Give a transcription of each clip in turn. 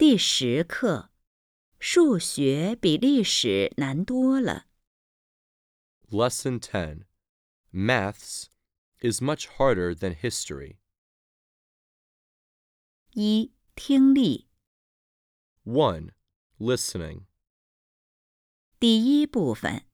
第十课，数学比历史难多了。Lesson Ten, Maths is much harder than history. 一、听力，One listening. 第一部分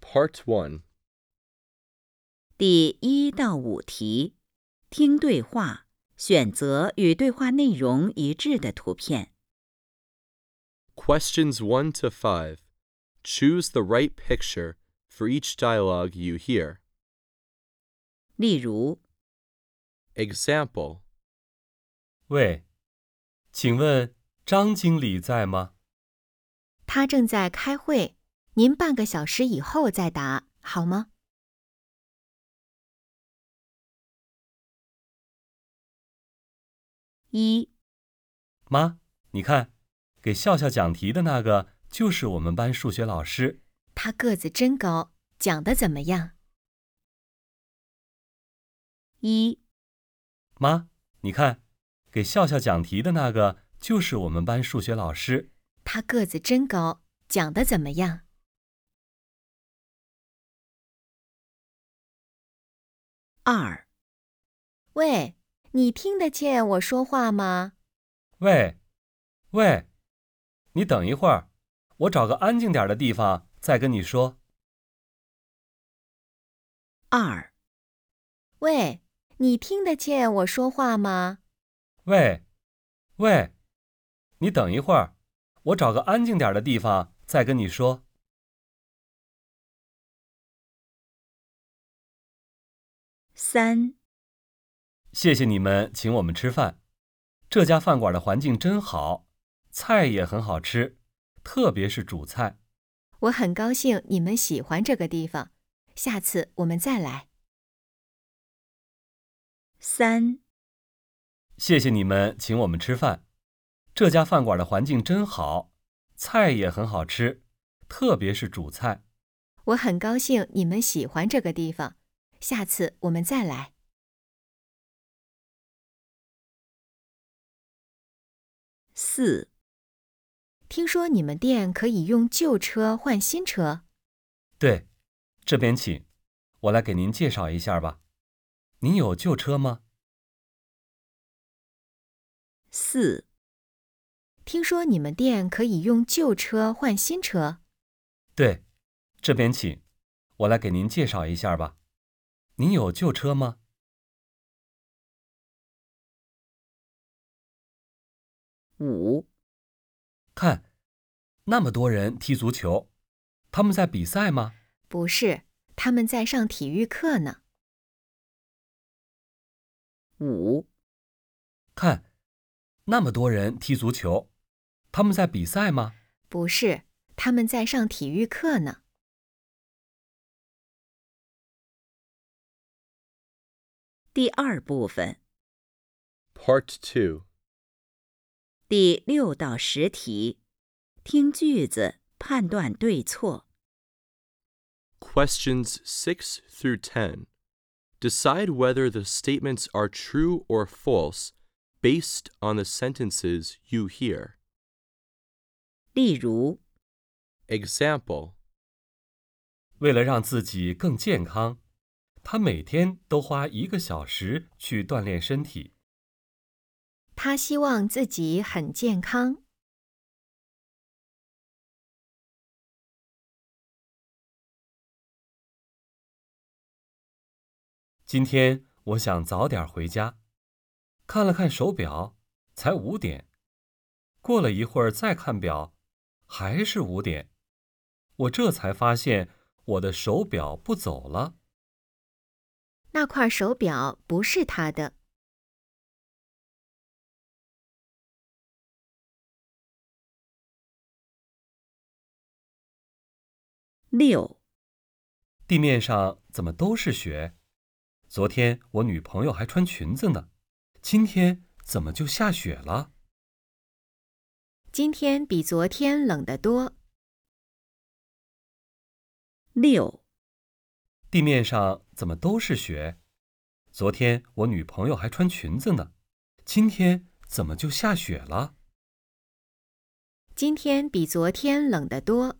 ，Part One. 第一到五题，听对话，选择与对话内容一致的图片。Questions 1 to 5. Choose the right picture for each dialogue you hear. 例如，Example 喂，请问张经理在吗？他正在开会，您半个小时以后再答好吗？一、妈，你看，给笑笑讲题的那个就是我们班数学老师。他个子真高，讲的怎么样？一、妈，你看，给笑笑讲题的那个就是我们班数学老师。他个子真高，讲的怎么样？二、喂，你听得见我说话吗？喂，喂，你等一会儿，我找个安静点的地方再跟你说。二、喂，你听得见我说话吗？喂，喂，你等一会儿，我找个安静点的地方再跟你说。三、谢谢你们请我们吃饭，这家饭馆的环境真好，菜也很好吃，特别是主菜。我很高兴你们喜欢这个地方，下次我们再来。三、谢谢你们请我们吃饭，这家饭馆的环境真好，菜也很好吃，特别是主菜。我很高兴你们喜欢这个地方，下次我们再来。四、听说你们店可以用旧车换新车，对，这边请，我来给您介绍一下吧。您有旧车吗？四、听说你们店可以用旧车换新车，对，这边请，我来给您介绍一下吧。您有旧车吗？五、看，那么多人踢足球，他们在比赛吗？不是，他们在上体育课呢。五、看，那么多人踢足球，他们在比赛吗？不是，他们在上体育课呢。第二部分，Part 2. 第六到十题，听句子判断对错。Questions 6 through 10. Decide whether the statements are true or false based on the sentences you hear. 例如，Example 为了让自己更健康，他每天都花一个小时去锻炼身体。他希望自己很健康。今天我想早点回家，看了看手表，才五点。过了一会儿再看表，还是五点。我这才发现我的手表不走了。那块手表不是他的。六、地面上怎么都是雪？昨天我女朋友还穿裙子呢，今天怎么就下雪了？今天比昨天冷得多。六、地面上怎么都是雪？昨天我女朋友还穿裙子呢，今天怎么就下雪了？今天比昨天冷得多。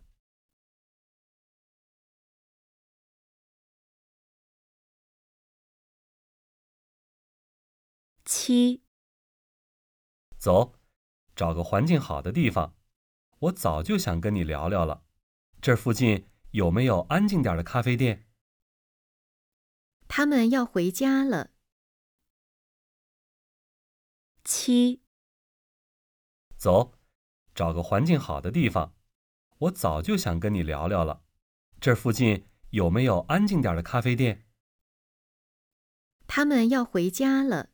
七、走，找个环境好的地方。我早就想跟你聊聊了。这附近有没有安静点的咖啡店？他们要回家了。七、走，找个环境好的地方。我早就想跟你聊聊了。这附近有没有安静点的咖啡店？他们要回家了。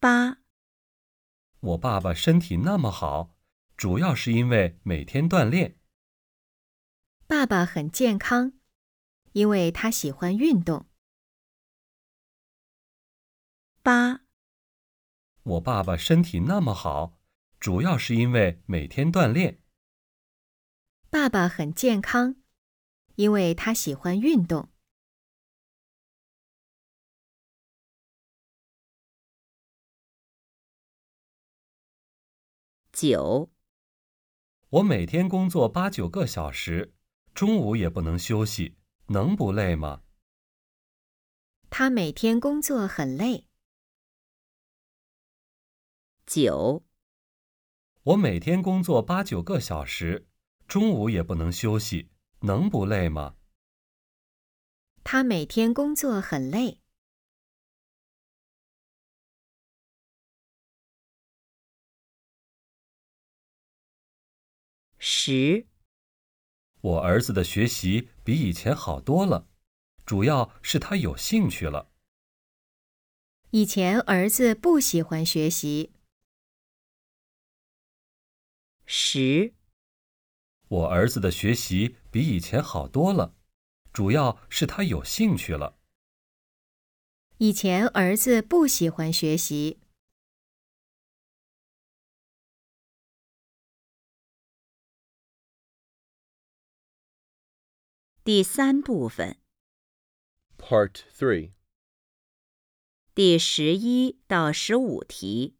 八、我爸爸身体那么好，主要是因为每天锻炼。爸爸很健康，因为他喜欢运动。八、我爸爸身体那么好，主要是因为每天锻炼。爸爸很健康，因为他喜欢运动。九、我每天工作八九个小时，中午也不能休息，能不累吗？他每天工作很累。九、我每天工作八九个小时，中午也不能休息，能不累吗？他每天工作很累。十、我儿子的学习比以前好多了，主要是他有兴趣了。以前儿子不喜欢学习。十、我儿子的学习比以前好多了，主要是他有兴趣了。以前儿子不喜欢学习。第三部分 Part 3. 第十一到十五题，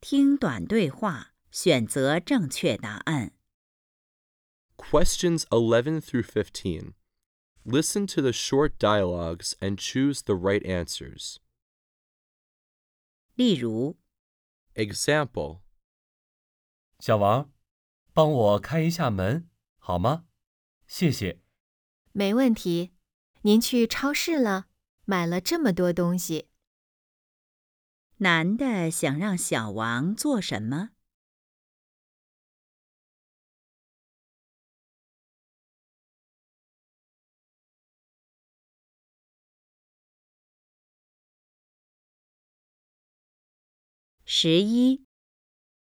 听短对话，选择正确答案。 Questions 11 through 15. Listen to the short dialogues and choose the right answers. 例如， Example 小王，帮我开一下门好吗？谢谢。 没问题。您去超市了，买了这么多东西。男的想让小王做什么？十一、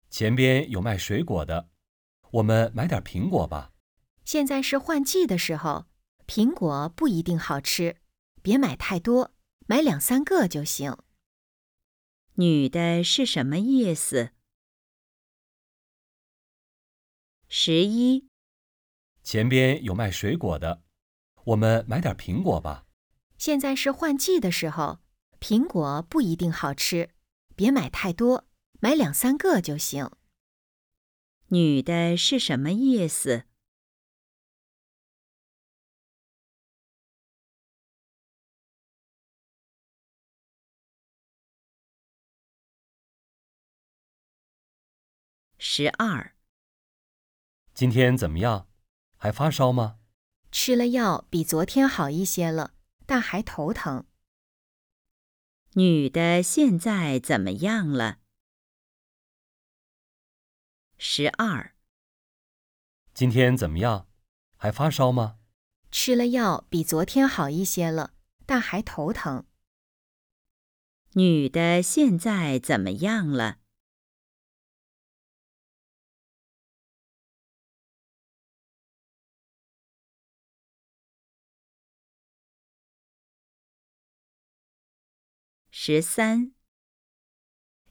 前边有卖水果的，我们买点苹果吧。现在是换季的时候，苹果不一定好吃，别买太多，买两三个就行。女的是什么意思？十一、前边有卖水果的，我们买点苹果吧。现在是换季的时候，苹果不一定好吃，别买太多，买两三个就行。女的是什么意思？十二、今天怎么样？还发烧吗？吃了药比昨天好一些了，但还头疼。女的现在怎么样了？十二、今天怎么样？还发烧吗？吃了药比昨天好一些了，但还头疼。女的现在怎么样了？十三、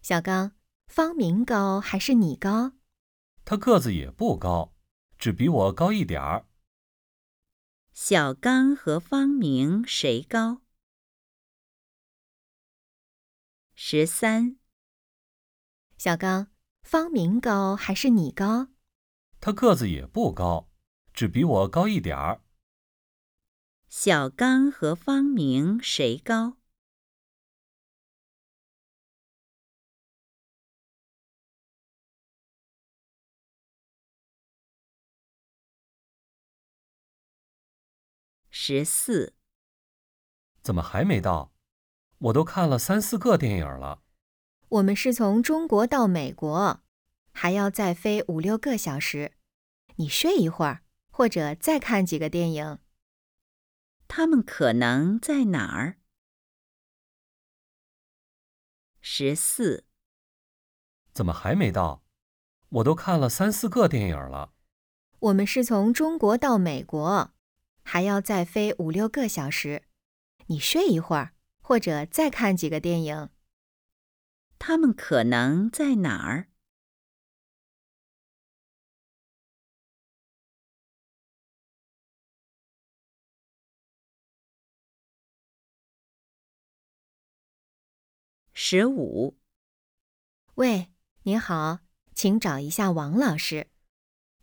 小刚，方明高还是你高？他个子也不高，只比我高一点儿。小刚和方明谁高？十三、小刚，方明高还是你高？他个子也不高，只比我高一点儿。小刚和方明谁高？十四、怎么还没到？我都看了三四个电影了。我们是从中国到美国，还要再飞五六个小时。你睡一会儿，或者再看几个电影。他们可能在哪儿？十四、怎么还没到？我都看了三四个电影了。我们是从中国到美国，还要再飞五六个小时。你睡一会儿，或者再看几个电影。他们可能在哪儿？十五、喂，您好，请找一下王老师。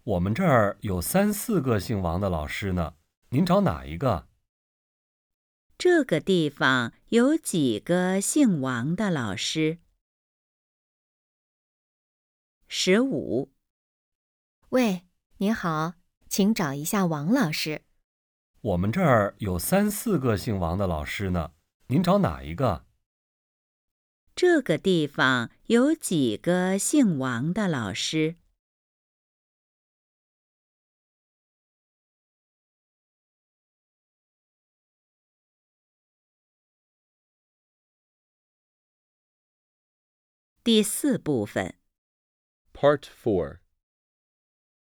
我们这儿有三四个姓王的老师呢，您找哪一个？这个地方有几个姓王的老师？十五、喂，您好，请找一下王老师。我们这儿有三四个姓王的老师呢，您找哪一个？这个地方有几个姓王的老师？第四部分 Part Four，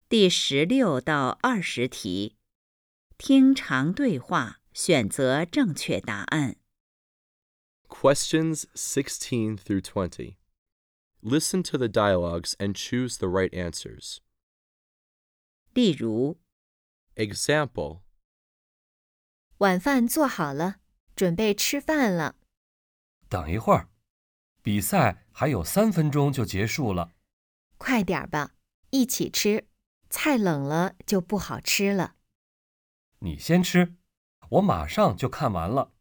第十六到二十题，听长对话，选择正确答案。Questions 16 through 20. Listen to the dialogues and choose the right answers. 例如，Example 晚饭做好了，准备吃饭了。等一会儿，比赛还有三分钟就结束了。快点儿吧，一起吃。菜冷了就不好吃了。你先吃，我马上就看完了。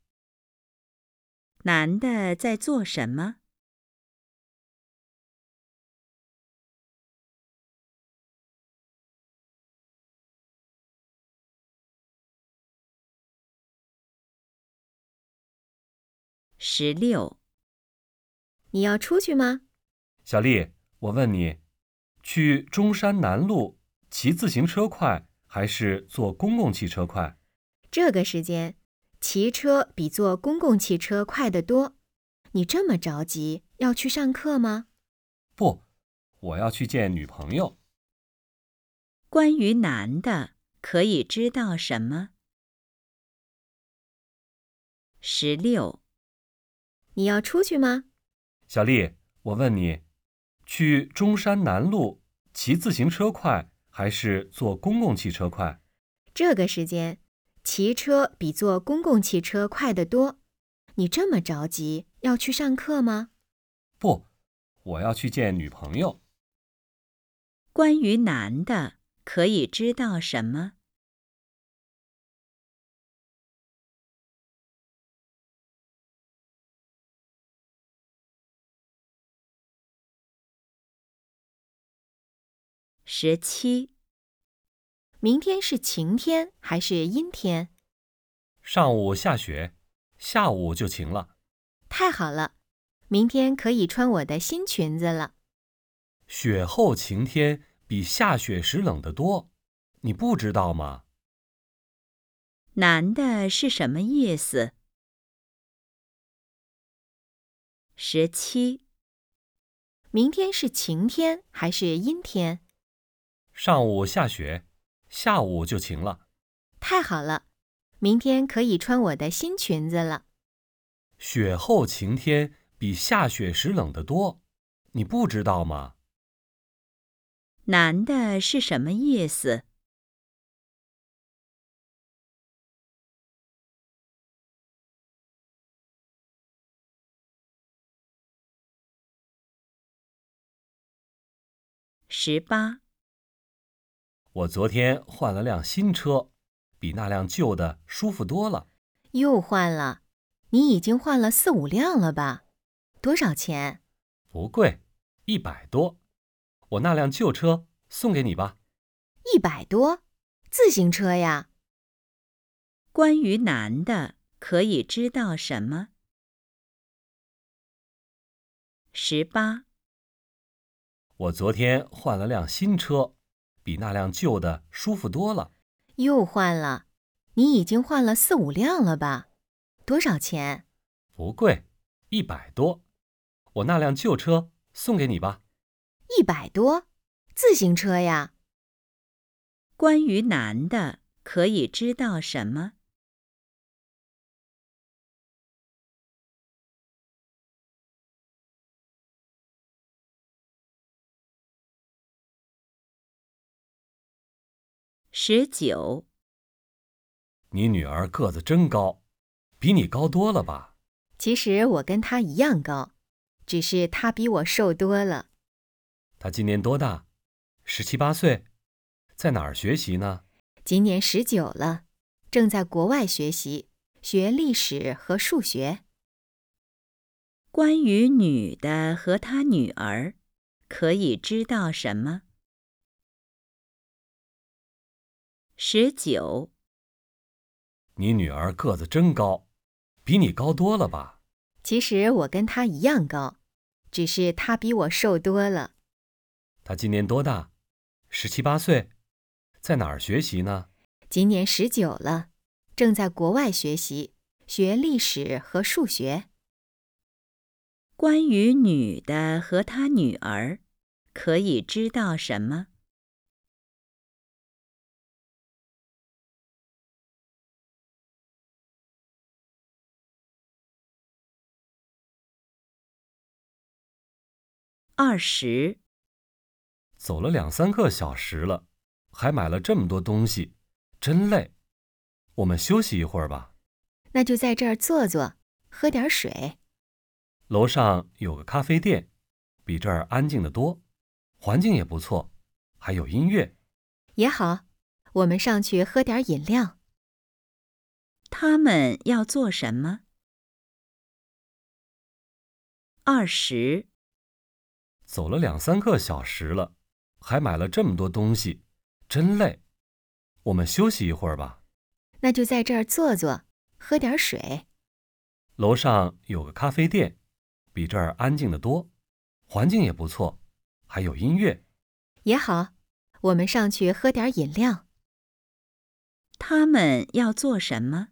男的在做什么？十六、你要出去吗？小丽，我问你，去中山南路骑自行车快还是坐公共汽车快？这个时间，骑车比坐公共汽车快得多。你这么着急要去上课吗？不，我要去见女朋友。关于男的，可以知道什么？十六、你要出去吗？小丽，我问你，去中山南路骑自行车快还是坐公共汽车快？这个时间，骑车比坐公共汽车快得多。你这么着急要去上课吗？不，我要去见女朋友。关于男的，可以知道什么？十七、明天是晴天还是阴天？上午下雪，下午就晴了。太好了，明天可以穿我的新裙子了。雪后晴天比下雪时冷得多，你不知道吗？男的是什么意思？十七、明天是晴天还是阴天？上午下雪下午就晴了。太好了明天可以穿我的新裙子了。雪后晴天比下雪时冷得多你不知道吗？难的是什么意思？十八我昨天换了辆新车，比那辆旧的舒服多了。又换了？你已经换了四五辆了吧？多少钱？不贵，一百多。我那辆旧车送给你吧。一百多？自行车呀？关于男的，可以知道什么？十八，我昨天换了辆新车，比那辆旧的舒服多了。又换了？你已经换了四五辆了吧？多少钱？不贵，一百多。我那辆旧车送给你吧。一百多？自行车呀？关于男的，可以知道什么？十九，你女儿个子真高，比你高多了吧？其实我跟她一样高，只是她比我瘦多了。她今年多大？十七八岁，在哪儿学习呢？今年十九了，正在国外学习，学历史和数学。关于女的和她女儿，可以知道什么？十九，你女儿个子真高，比你高多了吧？其实我跟她一样高，只是她比我瘦多了。她今年多大？十七八岁，在哪儿学习呢？今年十九了，正在国外学习，学历史和数学。关于女的和她女儿，可以知道什么？二十，走了两三个小时了，还买了这么多东西，真累。我们休息一会儿吧。那就在这儿坐坐，喝点水。楼上有个咖啡店，比这儿安静的多，环境也不错，还有音乐。也好，我们上去喝点饮料。他们要做什么？二十，走了两三个小时了，还买了这么多东西，真累。我们休息一会儿吧。那就在这儿坐坐，喝点水。楼上有个咖啡店，比这儿安静的多，环境也不错，还有音乐。也好，我们上去喝点饮料。他们要做什么？